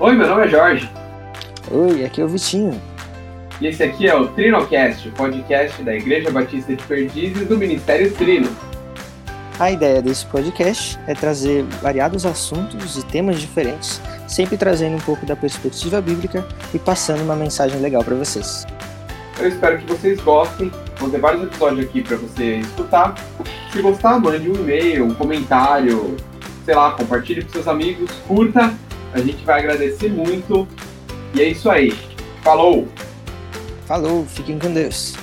Oi, meu nome é Jorge. Oi, aqui é o Vitinho. E esse aqui é o Trinocast, o podcast da Igreja Batista de Perdizes do Ministério Trino. A ideia desse podcast é trazer variados assuntos e temas diferentes, sempre trazendo um pouco da perspectiva bíblica e passando uma mensagem legal para vocês. Eu espero que vocês gostem. Vou ter vários episódios aqui para você escutar. Se gostar, mande um e-mail, um comentário, sei lá, compartilhe com seus amigos, curta. A gente vai agradecer muito. E é isso aí. Falou! Falou, fiquem com Deus.